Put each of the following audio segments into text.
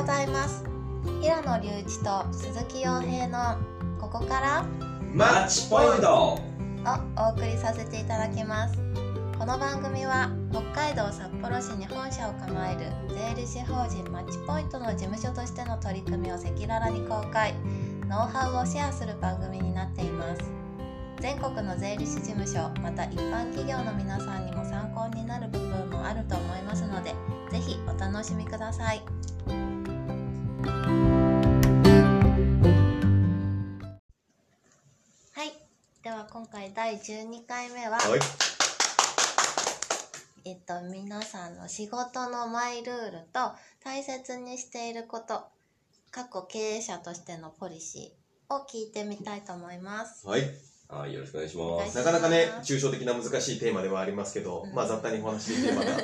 ございます。平野隆一と鈴木洋平のここからマッチポイント。をお送りさせていただきます。この番組は北海道札幌市に本社を構える税理士法人マッチポイントの事務所としての取り組みを赤裸々に公開。ノウハウをシェアする番組になっています。全国の税理士事務所また一般企業の皆さんにも参考になる部分もあると思いますのでぜひお楽しみください第12回目は、はい。えっと、皆さんの仕事のマイルールと大切にしていること過去経営者としてのポリシーを聞いてみたいと思います。はい。はい、よろしくお願いします。なかなかね抽象的な難しいテーマではありますけど、うんまあ雑多にお話しできればなと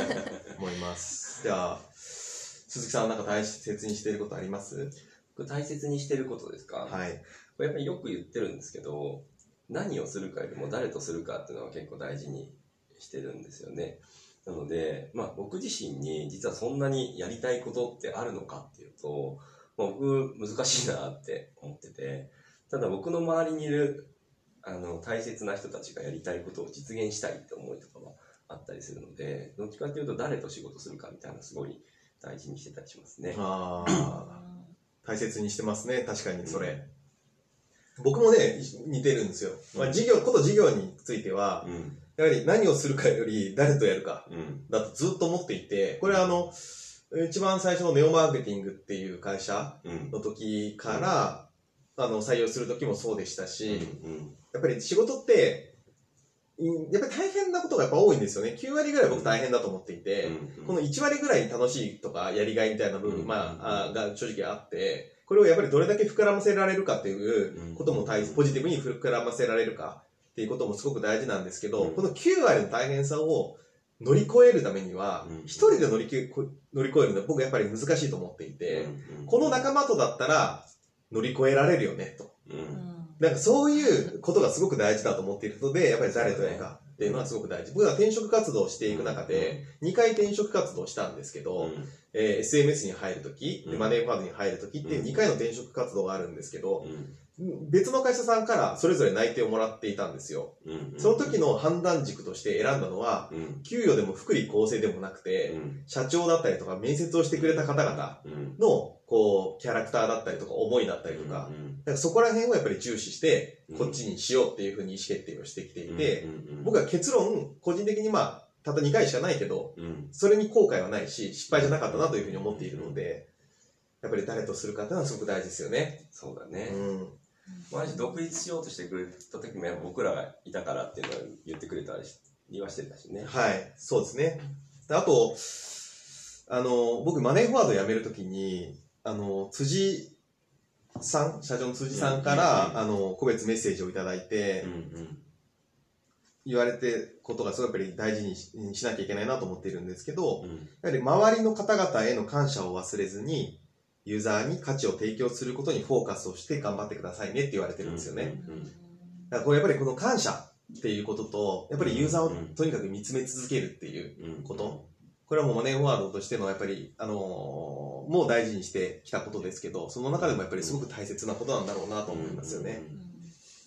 思います。じゃあ鈴木さんなんか大切にしていることあります？これ大切にしてることですか、はい。これやっぱりよく言ってるんですけど、何をするかよりも誰とするかっていうのは結構大事にしてるんですよね。なので、まあ僕自身に実はそんなにやりたいことってあるのかっていうと、まあ、僕難しいなって思ってて、ただ僕の周りにいるあの大切な人たちがやりたいことを実現したいって思いとかはあったりするので、どっちかっていうと誰と仕事するかみたいなのすごい大事にしてたりしますね。ああ大切にしてますね確かにそれ、僕もね似てるんですよ、まあ、事業こと事業についてはうん。やはり何をするかより誰とやるかうん。だとずっと思っていてこれはあの一番最初のネオマーケティングっていう会社うん。の時から、あの採用する時もそうでしたし、うん。やっぱり仕事って、いやっぱり大変なことがやっぱ多いんですよね。9割ぐらい僕大変だと思っていて、この1割ぐらい楽しいとかやりがいみたいな部分、うんまあ、あが正直あって、これをやっぱりどれだけ膨らませられるかっていうことも大ポジティブに膨らませられるかっていうこともすごく大事なんですけど、うんこの9割の大変さを乗り越えるためにはうん、一人で乗りき乗り越えるのは僕やっぱり難しいと思っていて、この仲間とだったら乗り越えられるよねと。うん。うん。なんかそういうことがすごく大事だと思っているので、やっぱり誰とやるかっていうのはすごく大事。僕は転職活動をしていく中で、2回転職活動をしたんですけど、えー SMS に入るとき、マネーファードに入るときっていう2回の転職活動があるんですけど、うん。別の会社さんからそれぞれ内定をもらっていたんですよ。うん。その時の判断軸として選んだのは、うん。給与でも福利厚生でもなくて、うん。社長だったりとか面接をしてくれた方々うん。の、こう、キャラクターだったりとか思いだったりとからそこら辺をやっぱり重視して、うんこっちにしようっていうふうに意思決定をしてきていて、うん、僕は結論、個人的にまあ、たった2回しかないけど、うん。それに後悔はないし、失敗じゃなかったなというふうに思っているので、やっぱり誰とするかっていうのはすごく大事ですよね。うそうだね。ん。マジ独立しようとしてくれた時も僕らがいたからっていうのは言ってくれたりし言わしてたしね。はい、そうですね。であと、あの、僕、マネーフォワード辞めるときに、あの、辻さん、社長の辻さんから、うんあの、個別メッセージをいただいて、うん。うん。言われてことがすごいやっぱり大事にししなきゃいけないなと思っているんですけど、うん。やはり周りの方々への感謝を忘れずに、ユーザーに価値を提供することにフォーカスをして頑張ってくださいねって言われてるんですよね。うんだからこれやっぱりこの感謝っていうことと、やっぱりユーザーをうんとにかく見つめ続けるっていううん。こと。これはもうマネーフォワードとしてのやっぱり、あのーもう大事にしてきたことですけど、その中でもやっぱりすごく大切なことなんだろうなと思いますよね。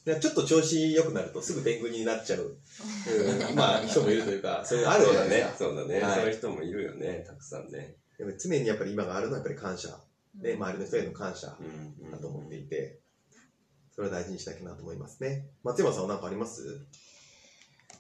でちょっと調子良くなるとすぐ天狗になっちゃう、うんまあ人もいるというか、そういうのあるそうだね。そうだね。はいそういう人もいるよね。たくさんね。やっぱり常にやっぱり今があるのはやっぱり感謝。で、周りの人への感謝うん。だと思っていて、それは大事にしなきゃなと思いますね。松山さんは何かあります？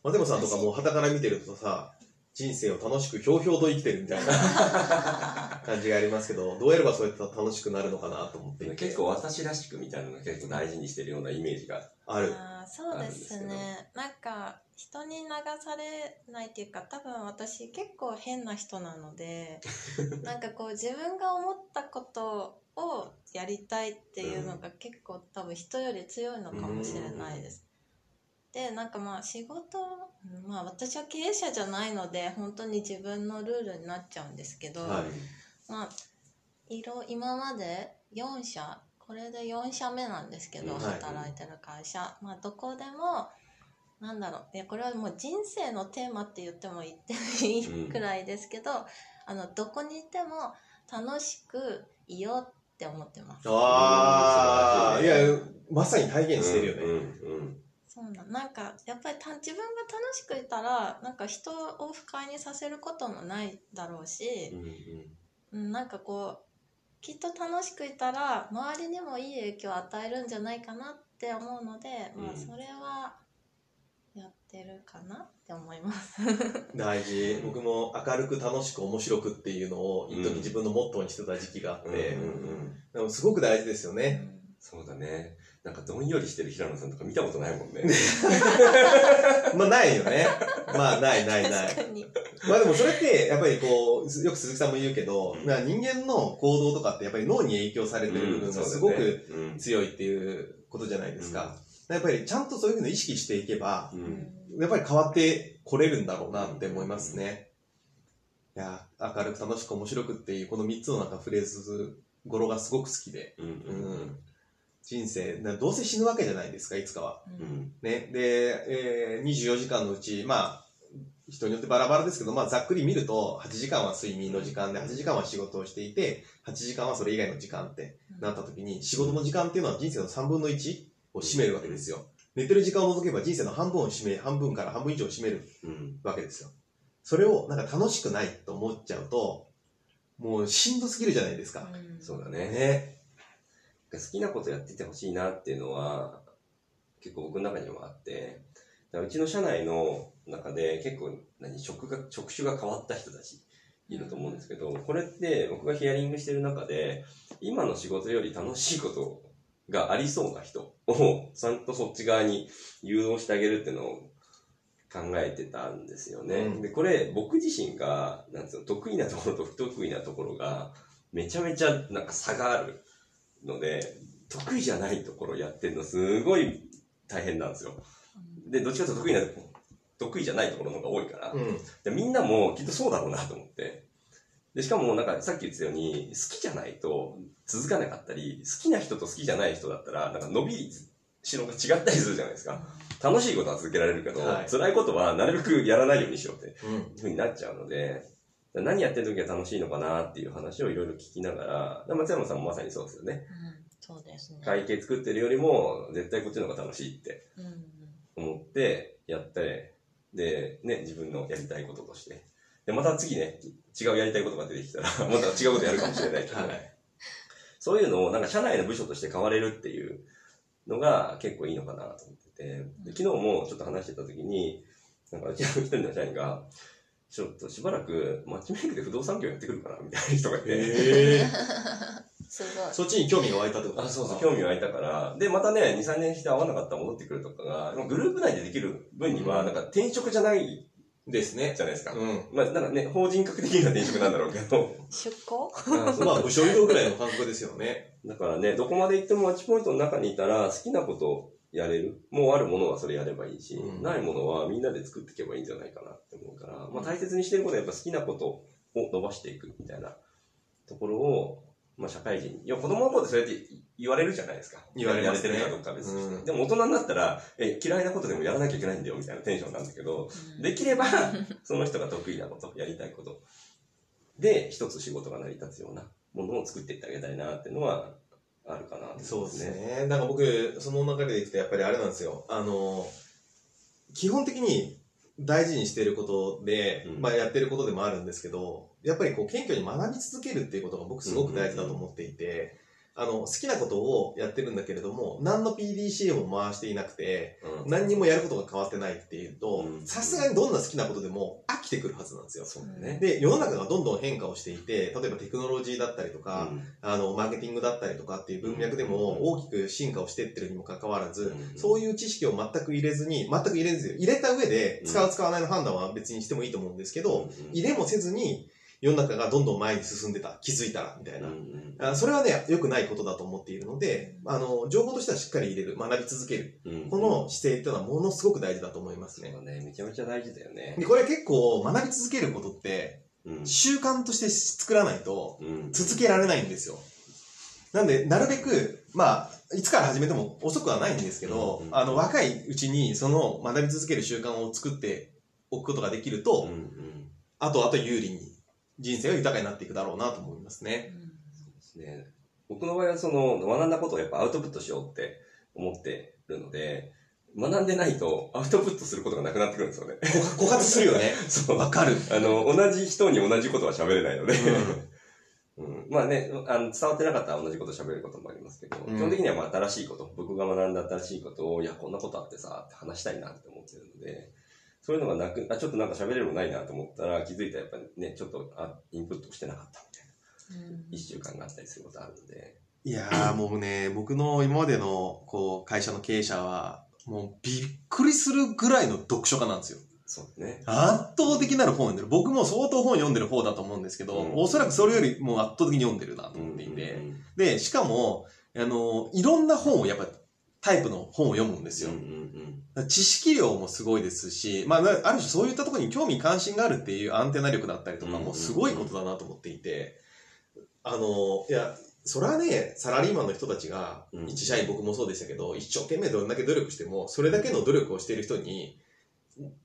松山さんとかもう傍から見てるとさ、人生を楽しくひょうひょうと生きてるみたいな 感じがありますけど、どうやればそうやって楽しくなるのかなと思っていて。結構私らしくみたいなのが結構大事にしてるようなイメージが。ある。あーそうですねなんか人に流されないっていうか多分私結構変な人なので なんかこう自分が思ったことをやりたいっていうのが結構多分人より強いのかもしれないです。でなんかまあ仕事まあ私は経営者じゃないので本当に自分のルールになっちゃうんですけど、はい。まあいろ今まで4社これで4社目なんですけど、はい。働いてる会社。まあどこでもなんだろう。いやこれはもう人生のテーマって言っても言ってもいいくらいですけど、あのどこにいても楽しくいようって思ってます。ああ、うんいや、まさに体現してるよね。うんうんそうなんなんかやっぱりた自分が楽しくいたらなんか人を不快にさせることもないだろうしう、んうん、なんかこうきっと楽しくいたら周りにもいい影響を与えるんじゃないかなって思うので、まあうん。それはやってるかなって思います。大事。僕も明るく楽しく面白くっていうのを、一時うん自分のモットーにしてた時期があって、うんうんうん。でもすごく大事ですよね。そうだねなんかどんよりしてる平野さんとか見たことないもんね。まあないよね。まあないないない。まあでもそれって、やっぱりこう、よく鈴木さんも言うけど、人間の行動とかってやっぱり脳に影響されてる部分がすごくうん。強いっていうことじゃないですか。やっぱりちゃんとそういうふうに意識していけばう、ん。やっぱり変わってこれるんだろうなって思いますね。いや、明るく楽しく面白くっていうこの3つのなんかフレーズ、語呂がすごく好きで、うん。うん。人生、などうせ死ぬわけじゃないですか、いつかは。ううんんね。で、えー、24時間のうち、まあ、人によってバラバラですけど、まあ、ざっくり見ると、8時間は睡眠の時間で、8時間は仕事をしていて、8時間はそれ以外の時間ってなった時に、仕事の時間っていうのは人生の3分の1を占めるわけですよ。寝てる時間を除けば人生の半分を占め、半分から半分以上を占めるうんわけですよ。それをなんか楽しくないと思っちゃうと、もうしんどすぎるじゃないですか。うんそうだねね。好きなことやっててほしいなっていうのは結構僕の中にもあってうちの社内の中で結構何職が職種が変わった人たちいると思うんですけどこれって僕がヒアリングしてる中で今の仕事より楽しいことがありそうな人をちゃんとそっち側に誘導してあげるっていうのを考えてたんですよね。うんでこれ僕自身がなんつうの得意なところと不得意なところがめちゃめちゃなんか差があるので、得意じゃないところやってるのすごい大変なんですよ。で、どっちかというと得意な、得意じゃないところの方が多いから、うん。でみんなもきっとそうだろうなと思って。で、しかもなんかさっき言ってたように、好きじゃないと続かなかったり、好きな人と好きじゃない人だったら、なんか伸びしろが違ったりするじゃないですか。楽しいことは続けられるけど、はい辛いことはなるべくやらないようにしようってふうになっちゃうので、何やってる時は楽しいのかなっていう話をいろいろ聞きながら、松山さんもまさにそうですよね。うんそうですね。会計作ってるよりも、絶対こっちの方が楽しいってうん思ってやって、で、ね、自分のやりたいこととして。で、また次ね、違うやりたいことが出てきたら、また違うことやるかもしれないけど、はいそういうのをなんか社内の部署として変われるっていうのが結構いいのかなと思ってて、で昨日もちょっと話してた時に、なんかうちの一人の社員が、ちょっとしばらくマッチメイクで不動産業やってくるかなみたいな人がいて、へえ。すごい。そっちに興味が湧いたってことあ、そうそう、興味湧いたから。で、またね、2、3年して会わなかったら戻ってくるとかが、グループ内でできる分には、なんか転職じゃないですね。じゃないですか。うん。まあ、なんかね、法人格的な転職なんだろうけど。出向？まあ、部署移動ぐらいの感覚ですよね。だからね、どこまで行ってもマッチポイントの中にいたら、好きなことをやれる？もうあるものはそれやればいいし、うんないものはみんなで作っていけばいいんじゃないかなって思うから、まあ大切にしてることはやっぱ好きなことを伸ばしていくみたいなところを、まあ社会人、いや子供の頃ってそうやって言われるじゃないですか。言われれてるかどうかは別にして、うんでも大人になったら、え、嫌いなことでもやらなきゃいけないんだよみたいなテンションなんだけど、できれば、その人が得意なこと、やりたいこと。で、一つ仕事が成り立つようなものを作っていってあげたいなっていうのは、あるかなとそうですね。ね。なんか僕、その中でいくと、やっぱりあれなんですよ。あの、基本的に大事にしていることで、うんまあやってることでもあるんですけど、やっぱりこう謙虚に学び続けるっていうことが僕すごく大事だと思っていて、あの、好きなことをやってるんだけれども、何の PDCA も回していなくて、うん。何にもやることが変わってないっていうとう、ん。さすがにどんな好きなことでも飽きてくるはずなんですよ。そうだね。で、世の中がどんどん変化をしていて、例えばテクノロジーだったりとか、うん。あの、マーケティングだったりとかっていう文脈でも大きく進化をしていってるにもかかわらず、うん。そういう知識を全く入れずに、全く入れず、入れた上で使う使わないの判断は別にしてもいいと思うんですけど、入れもせずに世の中がどんどん前に進んでた、気づいたら、みたいな。あそれはね、良くないことだと思っているので、あの、情報としてはしっかり入れる、学び続ける。この姿勢っていうのはものすごく大事だと思いますね。そうだね、めちゃめちゃ大事だよねで、。これ結構学び続けることって、うん習慣として作らないと、うん続けられないんですよ。なんで、なるべく、まあ、いつから始めても遅くはないんですけど、うんうんあの、若いうちにその学び続ける習慣を作っておくことができると、うんうんあとあと有利に人生が豊かになっていくだろうなと思いますね。ですね。僕の場合はその学んだことをやっぱアウトプットしようって思ってるので、学んでないとアウトプットすることがなくなってくるんですよね。枯渇するよね。そう。わかる。あの、同じ人に同じことは喋れないので、うんまあね、あの伝わってなかったら同じこと喋ることもありますけど、うん基本的にはまあ新しいこと、僕が学んだ新しいことを、いや、こんなことあってさ、って話したいなって思ってるので、そういうのがなく、あ、ちょっとなんか喋れるのないなと思ったら、気づいたらやっぱりね、ちょっとあインプットしてなかったみたいな、一週間があったりすることあるので、いやーもうね、僕の今までのこう会社の経営者は、もうびっくりするぐらいの読書家なんですよ。そうね。圧倒的なる本読んでる。僕も相当本読んでる方だと思うんですけど、うんおそらくそれよりもう圧倒的に読んでるなと思っていて。うんで、しかも、あの、いろんな本をやっぱタイプの本を読むんですよ。うんうん知識量もすごいですし、まあ、なある種そういったところに興味関心があるっていうアンテナ力だったりとかもすごいことだなと思っていて、あの、いや、それはね、サラリーマンの人たちが、うん。一社員僕もそうでしたけど、一生懸命どんだけ努力しても、それだけの努力をしている人に、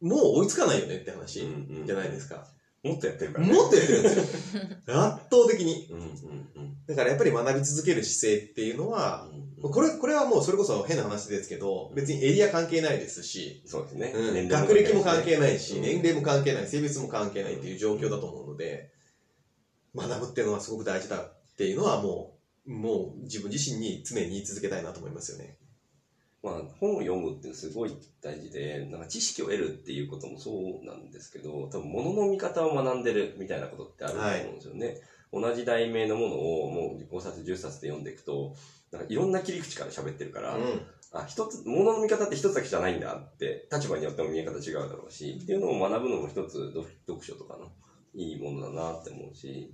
もう追いつかないよねって話じゃないですか。もっとやってるからね。もっとやってるんですよ。圧倒的に。うんうんうんだからやっぱり学び続ける姿勢っていうのは、これ、これはもうそれこそ変な話ですけど、別にエリア関係ないですし、そうですね。うん学歴も関係ないし、うん年齢も関係ない、性別も関係ないっていう状況だと思うので、学ぶっていうのはすごく大事だっていうのはもう、もう自分自身に常に言い続けたいなと思いますよね。まあ、本を読むってすごい大事で、なんか知識を得るっていうこともそうなんですけど、多分物の見方を学んでるみたいなことってあると思うんですよね。同じ題名のものをもう5冊10冊で読んでいくと、なんかいろんな切り口から喋ってるから、うん。あ、一つ、物の見方って一つだけじゃないんだって、立場によっても見え方違うだろうし、っていうのを学ぶのも一つ読読書とかのいいものだなって思うし、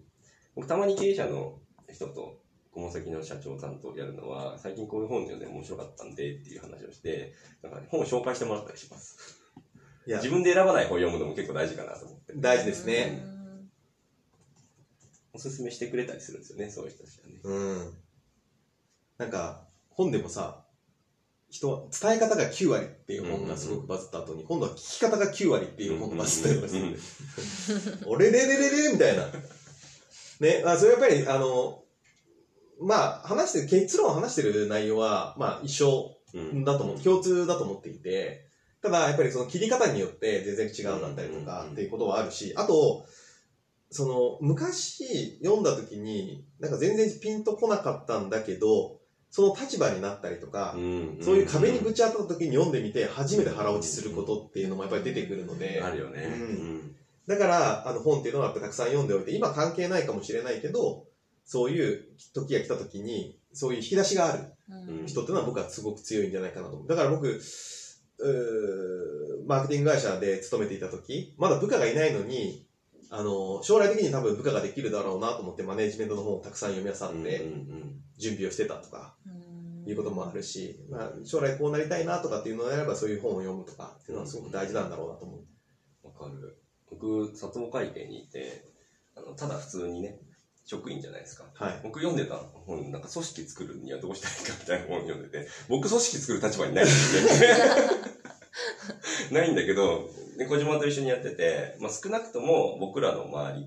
僕たまに経営者の人と顧問先の社長さんとやるのは、最近こういう本読んで面白かったんでっていう話をして、なんか本を紹介してもらったりします。いや自、分で選ばない本読むのも結構大事かなと思って。大事ですね。おすすめしてくれたりするんですよね、そういう人たちはね。うん。なんか、本でもさ、人は、伝え方が9割っていう本がすごくバズった後に、今度は聞き方が9割っていう本がバズったりとかするんで 俺れれれれれみたいな。ね、あそれやっぱり、あの、まあ、話してる、結論を話してる内容は、まあ、一緒うん。だと思う、共通だと思っていて、ただ、やっぱりその切り方によって全然違うだったりとかうん。っていうことはあるし、あと、その、昔読んだ時に、なんか全然ピンとこなかったんだけど、その立場になったりとか、そういう壁にぶち当たった時に読んでみて、初めて腹落ちすることっていうのもやっぱり出てくるので、あるよね。うん。だから、あの本っていうのはやっぱたくさん読んでおいて、今関係ないかもしれないけど、そういう時が来た時に、そういう引き出しがあるうん人っていうのは僕はすごく強いんじゃないかなと思う。だから僕、うーマーケティング会社で勤めていた時、まだ部下がいないのに、あの、将来的に多分部下ができるだろうなと思ってマネジメントの本をたくさん読み漁うんってうん準備をしてたとか、いうこともあるし、まあ、将来こうなりたいなとかっていうのであればそういう本を読むとかっていうのはすごく大事なんだろうなと思う。わかる。僕、佐藤会計にいて、あの、ただ普通にね、職員じゃないですか。はい。僕読んでた本、なんか組織作るにはどうしたらいいかみたいな本読んでて、僕組織作る立場にないんですよ。ないんだけど、で小島と一緒にやってて、まあ、少なくとも僕らの周り、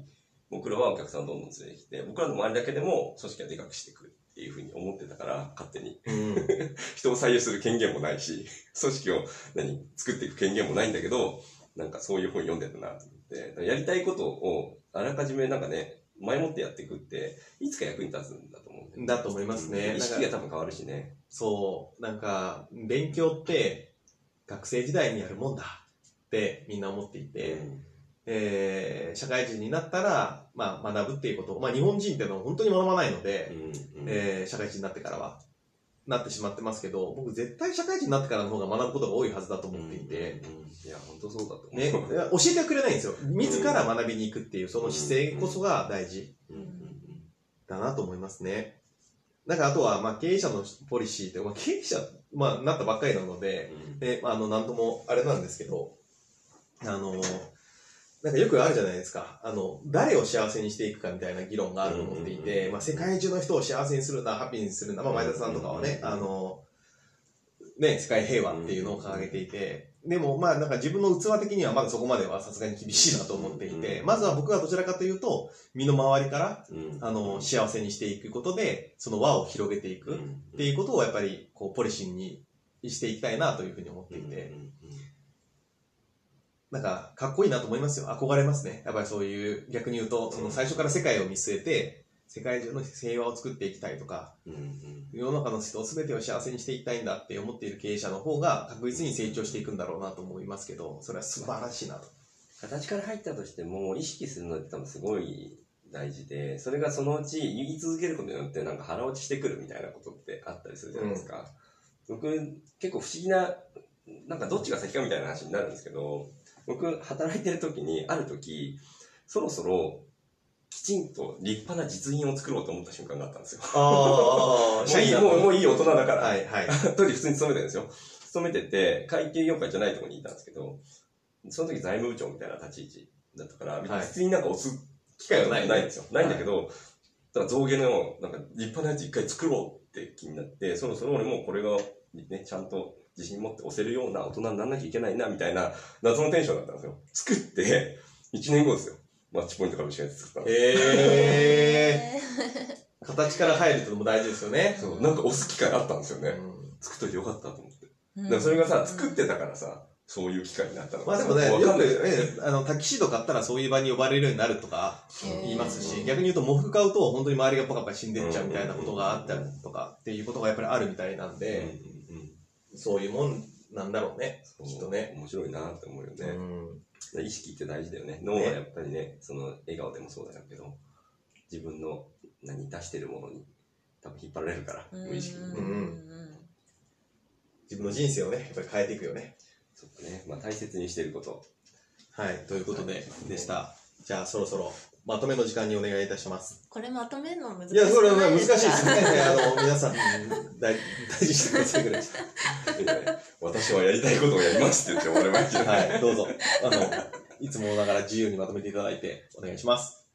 僕らはお客さんをどんどん連れてきて、僕らの周りだけでも組織はでかくしていくっていうふうに思ってたから、勝手に。うん。人を採用する権限もないし、組織を何作っていく権限もないんだけど、なんかそういう本読んでたなと思って、やりたいことをあらかじめなんかね、前もってやっていくって、いつか役に立つんだと思うんだと思いますね。意識が多分変わるしね。そう、なんか、勉強って学生時代にやるもんだってみんな思っていて、えー社会人になったら、まあ、学ぶっていうこと、まあ、日本人っていうのは本当に学ばないので、うん。えー社会人になってからは、なってしまってますけど、僕絶対社会人になってからの方が学ぶことが多いはずだと思っていて、うんうんいや、本当そうだと思う。ね、教えてはくれないんですよ。自ら学びに行くっていう、その姿勢こそが大事だなと思いますね。なんかあとは、まあ、経営者のポリシーって、まあ、経営者、まあ、なったばっかりなので、うんで、まあ、あの、なんともあれなんですけど、あの、なんかよくあるじゃないですか。あの、誰を幸せにしていくかみたいな議論があると思っていて、まあ、世界中の人を幸せにするんだ、ハッピーにするんだ。まあ、前田さんとかはね、あの、ね、世界平和っていうのを掲げていて、でも、まあ、なんか自分の器的にはまだそこまではさすがに厳しいなと思っていて、うんまずは僕はどちらかというと、身の回りから、うん。あの、幸せにしていくことで、その輪を広げていくっていうことをやっぱり、こう、ポリシーにしていきたいなというふうに思っていて、なんか、かっこいいなと思いますよ。憧れますね。やっぱりそういう、逆に言うと、その最初から世界を見据えて、世界中の平和を作っていきたいとか、うんうん世の中の人全てを幸せにしていきたいんだって思っている経営者の方が確実に成長していくんだろうなと思いますけど、それは素晴らしいなと。形から入ったとしても意識するのって多分すごい大事でそれがそのうち言い続けることによってなんか腹落ちしてくるみたいなことってあったりするじゃないですか、僕結構不思議ななんかどっちが先かみたいな話になるんですけど僕働いてる時にある時そろそろきちんと立派な実印を作ろうと思った瞬間があったんですよあ もういいもうもういい大人だから、はいはい。当時普通に勤めてるんですよ。勤めてて、会計業界じゃないところにいたんですけど、その時財務部長みたいな立ち位置だったから、はい普通になんか押す機会はないないんですよ。ないんだけど、だから象牙のなんか立派なやつ一回作ろうって気になって、そろそろ俺もこれがね、ちゃんと自信持って押せるような大人にならなきゃいけないな、みたいな謎のテンションだったんですよ。作って、1年後ですよ。マッチポイント株式会社作ったの。えー、形から入るってのも大事ですよね。そう、なんか押す機会あったんですよね。うん作っといてよかったと思って。うんだからそれがさ、作ってたからさ、そういう機会になったのまあでもね、よくわかんないね、あの、タキシード買ったらそういう場に呼ばれるようになるとか言いますし、逆に言うと喪服買うと本当に周りがポカポカ死んでっちゃうみたいなことがあったりとかっていうことがやっぱりあるみたいなんうんで、うんうんそういうもんなんだろうね、そうきっとね。面白いなって思うようね。ん意識って大事だよね。脳はやっぱりね、その笑顔でもそうだけど、自分の何出してるものに多分引っ張られるから、うん無意識に。うんうん自分の人生をね、やっぱり変えていくよね。ちょっとね、まあ大切にしてること。はい、ということで、でした。じゃあそろそろまとめの時間にお願いいたします。これまとめるの難しいや、それは難しいかですね。あの、皆さん、大大事にしてくださいぐらい。私はやりたいことをやりますって言って終わればいいけどね。はい、どうぞ。あの、いつもながら自由にまとめていただいて、お願いします。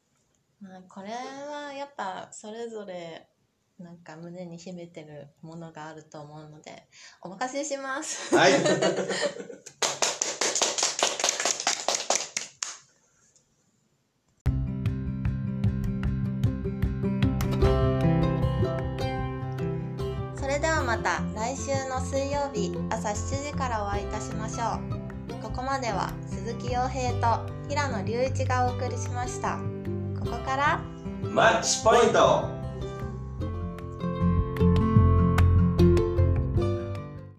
まあこれはやっぱそれぞれなんか胸に秘めてるものがあると思うのでお任せします。はい。の水曜日朝7時からお会いいたしましょう。ここまでは鈴木洋平と平野隆一がお送りしました。ここから？マッチポイント